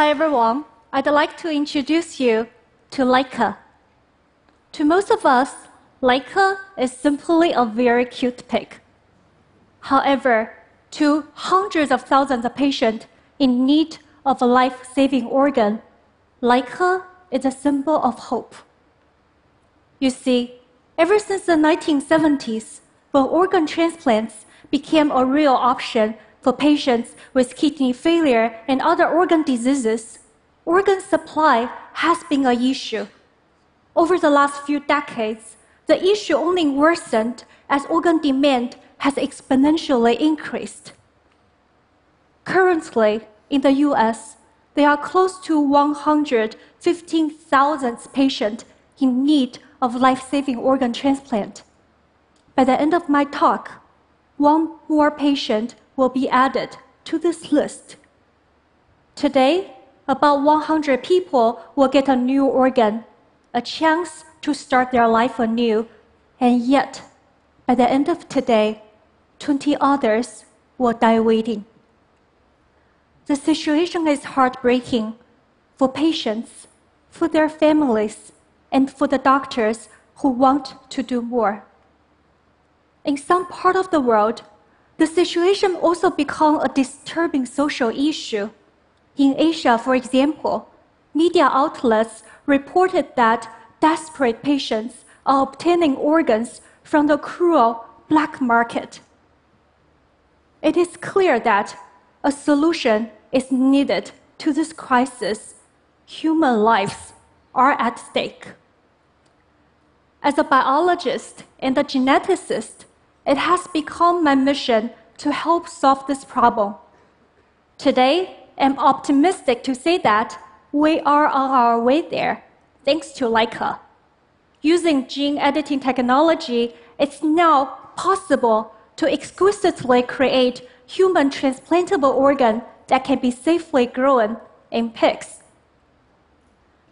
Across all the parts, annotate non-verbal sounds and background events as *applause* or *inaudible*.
Hi everyone. I'd like to introduce you to Laika. To most of us, Laika is simply a very cute pig. However, to hundreds of thousands of patients in need of a life saving organ, Laika is a symbol of hope. You see, ever since the 1970s, when organ transplants became a real option for patients with kidney failure and other organ diseases, organ supply has been an issue. Over the last few decades, the issue only worsened as organ demand has exponentially increased. Currently, in the US, there are close to 115,000 patients in need of life saving organ transplant. By the end of my talk, one more patient will be added to this list. Today, about 100 people will get a new organ, a chance to start their life anew, and yet, by the end of today, 20 others will die waiting. The situation is heartbreaking for patients, for their families, and for the doctors who want to do more. In some part of the world, the situation also became a disturbing social issue. In Asia, for example, media outlets reported that desperate patients are obtaining organs from the cruel black market. It is clear that a solution is needed to this crisis. Human lives are at stake. As a biologist and a geneticist, it has become my mission to help solve this problem. Today, I'm optimistic to say that we are on our way there, thanks to Laika. Using gene editing technology, it's now possible to exquisitely create human transplantable organ that can be safely grown in pigs.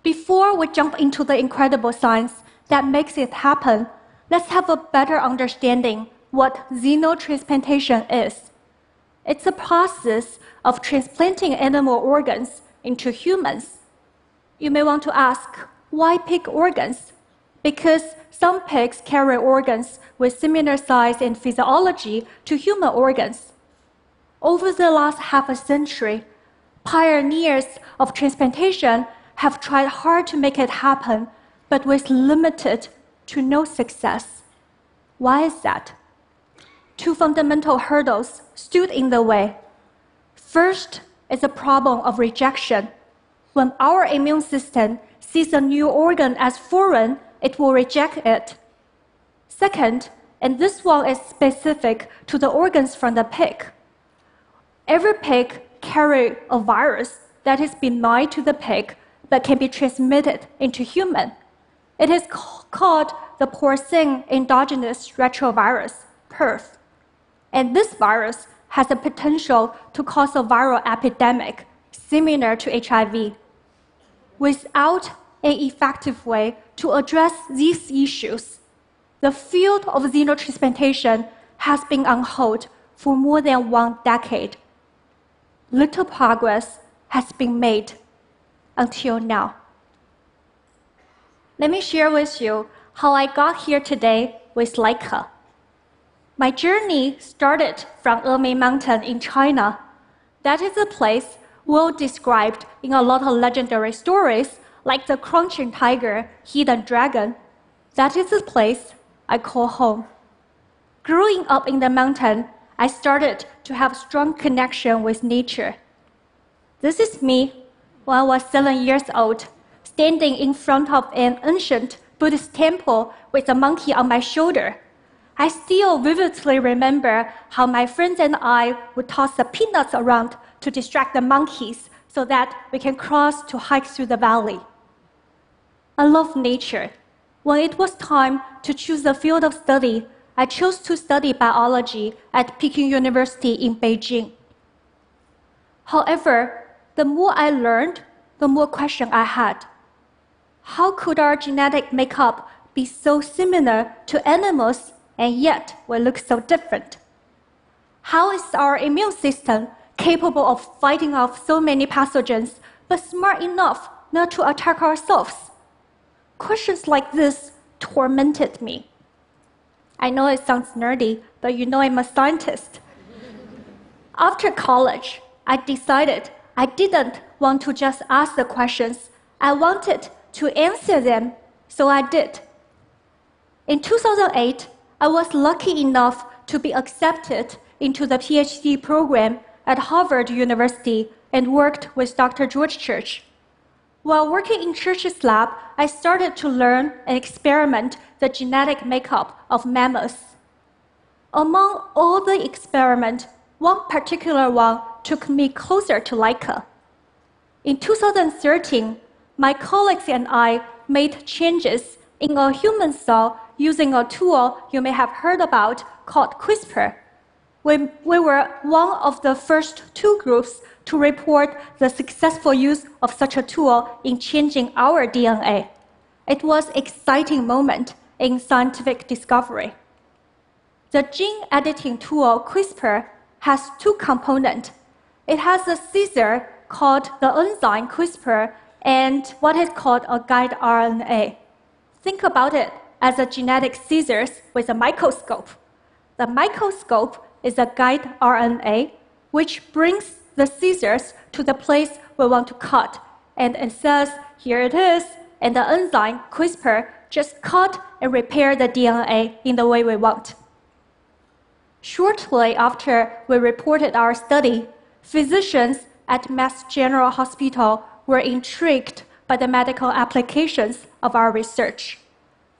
Before we jump into the incredible science that makes it happen, let's have a better understanding what xenotransplantation is. It's a process of transplanting animal organs into humans. You may want to ask, why pig organs? Because some pigs carry organs with similar size and physiology to human organs. Over the last half a century, pioneers of transplantation have tried hard to make it happen, but with limited to no success. Why is that? Two fundamental hurdles stood in the way. First is the problem of rejection. When our immune system sees a new organ as foreign, it will reject it. Second, and this one is specific to the organs from the pig. Every pig carries a virus that is benign to the pig but can be transmitted into human. It is called the porcine endogenous retrovirus, PERV. And this virus has the potential to cause a viral epidemic similar to HIV. Without an effective way to address these issues, the field of xenotransplantation has been on hold for more than one decade. Little progress has been made until now. Let me share with you how I got here today with Laika. My journey started from Emei Mountain in China. That is a place well described in a lot of legendary stories, like the crouching tiger, hidden dragon. That is the place I call home. Growing up in the mountain, I started to have a strong connection with nature. This is me when I was seven years old, standing in front of an ancient Buddhist temple with a monkey on my shoulder. I still vividly remember how my friends and I would toss the peanuts around to distract the monkeys so that we can cross to hike through the valley. I love nature. When it was time to choose a field of study, I chose to study biology at Peking University in Beijing. However, the more I learned, the more questions I had. How could our genetic makeup be so similar to animals and yet we look so different. How is our immune system capable of fighting off so many pathogens but smart enough not to attack ourselves? Questions like this tormented me. I know it sounds nerdy, but you know I'm a scientist. After college, I decided I didn't want to just ask the questions, I wanted to answer them, so I did. In 2008, I was lucky enough to be accepted into the PhD program at Harvard University and worked with Dr. George Church. While working in Church's lab, I started to learn and experiment the genetic makeup of mammals. Among all the experiments, one particular one took me closer to Laika. In 2013, my colleagues and I made changes in a human cell using a tool you may have heard about called CRISPR. We, we were one of the first two groups to report the successful use of such a tool in changing our DNA. It was an exciting moment in scientific discovery. The gene editing tool CRISPR has two components. It has a scissor called the enzyme CRISPR and what is called a guide RNA. Think about it as a genetic scissors with a microscope. The microscope is a guide RNA which brings the scissors to the place we want to cut. And it says, here it is, and the enzyme CRISPR just cut and repair the DNA in the way we want. Shortly after we reported our study, physicians at Mass General Hospital were intrigued by the medical applications of our research.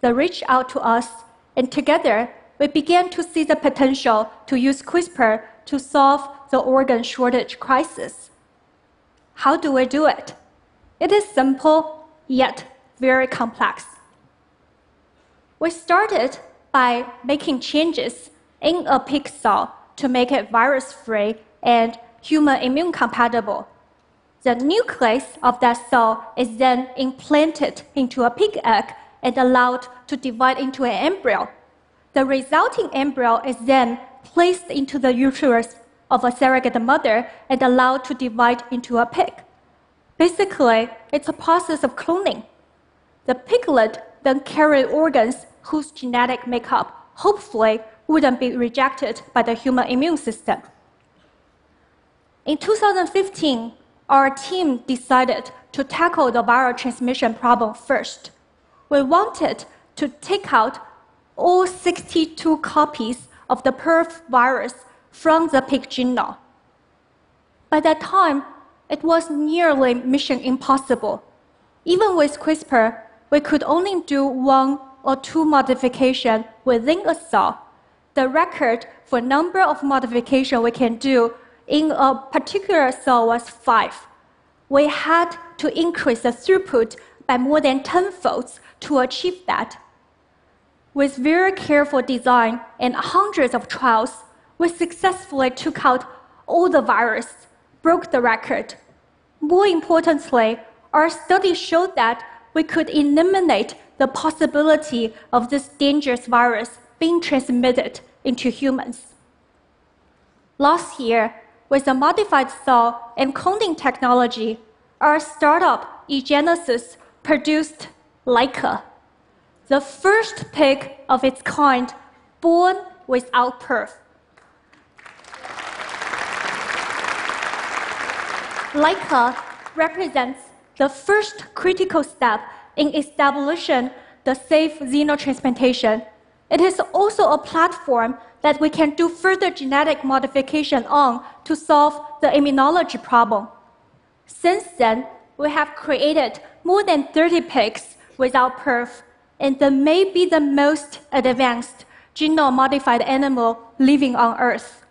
They reached out to us, and together we began to see the potential to use CRISPR to solve the organ shortage crisis. How do we do it? It is simple, yet very complex. We started by making changes in a pig cell to make it virus free and human immune compatible. The nucleus of that cell is then implanted into a pig egg and allowed to divide into an embryo. The resulting embryo is then placed into the uterus of a surrogate mother and allowed to divide into a pig. Basically, it's a process of cloning. The piglet then carries organs whose genetic makeup hopefully wouldn't be rejected by the human immune system. In 2015, our team decided to tackle the viral transmission problem first. We wanted to take out all 62 copies of the PERV virus from the pig genome. By that time, it was nearly mission impossible. Even with CRISPR, we could only do one or two modifications within a cell. The record for number of modifications we can do in a particular cell was five. We had to increase the throughput by more than 10 folds to achieve that. With very careful design and hundreds of trials, we successfully took out all the virus, broke the record. More importantly, our study showed that we could eliminate the possibility of this dangerous virus being transmitted into humans. Last year, with a modified cell and cloning technology, our startup, eGenesis, produced Laika, the first pig of its kind born without PERV. Laika represents the first critical step in establishing the safe xenotransplantation. It is also a platform that we can do further genetic modification on to solve the immunology problem. Since then, we have created more than 30 pigs without PERV, and may be the most advanced genome modified animal living on Earth.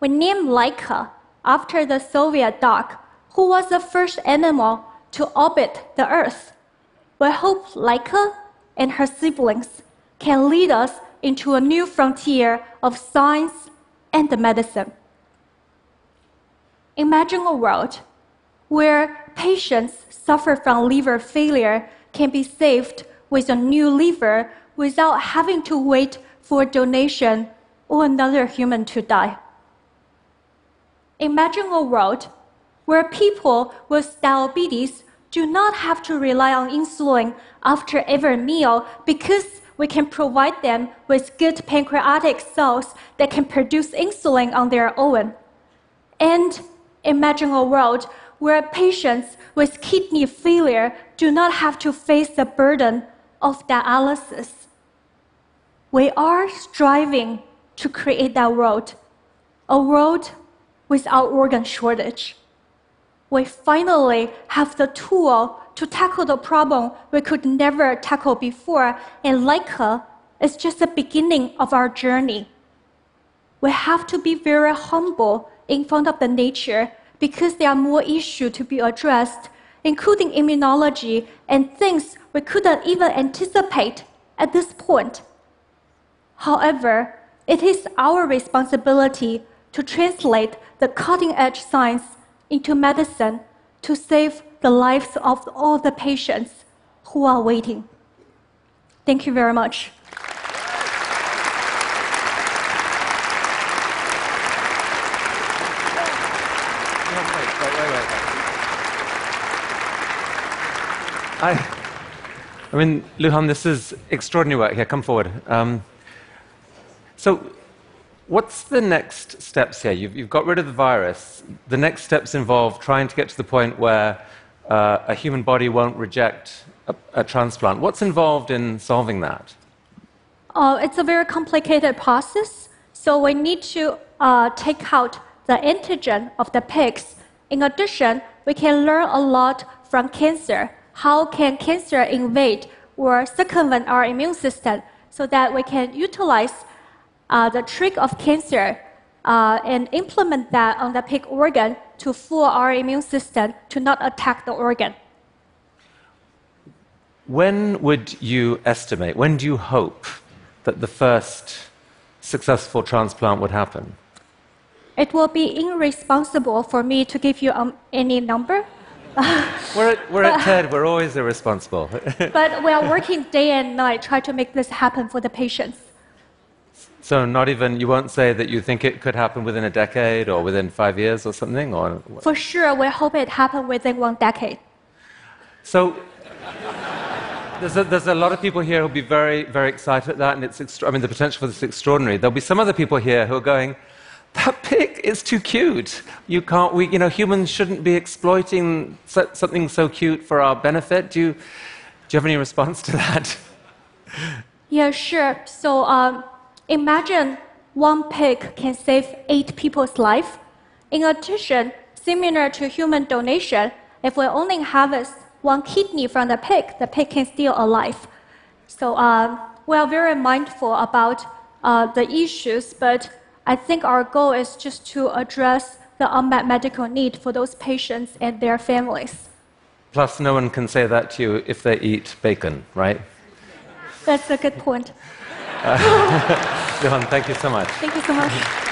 We named Laika after the Soviet dog, who was the first animal to orbit the Earth. We hope Laika and her siblings can lead us into a new frontier of science and medicine. Imagine a world where patients suffer from liver failure can be saved with a new liver without having to wait for a donation or another human to die. Imagine a world where people with diabetes do not have to rely on insulin after every meal because we can provide them with good pancreatic cells that can produce insulin on their own. And imagine a world where patients with kidney failure do not have to face the burden of dialysis. We are striving to create that world, a world without organ shortage. We finally have the tool to tackle the problem we could never tackle before, and Laika is just the beginning of our journey. We have to be very humble in front of the nature because there are more issues to be addressed, including immunology and things we couldn't even anticipate at this point. However, it is our responsibility to translate the cutting edge science into medicine to save the lives of all the patients who are waiting. Thank you very much. I, I mean, Luhan, this is extraordinary work. Here, come forward. Um, so, what's the next steps here? You've, you've, got rid of the virus. The next steps involve trying to get to the point where uh, a human body won't reject a, a, transplant. What's involved in solving that? Uh, it's a very complicated process. So, we need to uh, take out the antigen of the pigs. In addition, we can learn a lot from cancer. How can cancer invade or circumvent our immune system so that we can utilize uh, the trick of cancer uh, and implement that on the pig organ to fool our immune system to not attack the organ. When would you estimate, when do you hope that the first successful transplant would happen? It will be irresponsible for me to give you um, any number. *laughs* we're at, we're at TED, we're always irresponsible. *laughs* but we are working day and night trying to make this happen for the patients. So not even you won't say that you think it could happen within a decade or within five years or something, or for sure we hope it happen within one decade. So there's a, there's a lot of people here who'll be very very excited at that, and it's extra- I mean the potential for this is extraordinary. There'll be some other people here who are going. That pig is too cute. You can't. We, you know, humans shouldn't be exploiting something so cute for our benefit. Do you, do you have any response to that? Yeah, sure. So, um, Imagine one pig can save eight people's life. In addition, similar to human donation, if we only harvest one kidney from the pig, the pig can still alive. So uh, we are very mindful about uh, the issues, but I think our goal is just to address the unmet medical need for those patients and their families. Plus, no one can say that to you if they eat bacon, right? That's a good point. *laughs* Luhan, thank you so much. Thank you so much.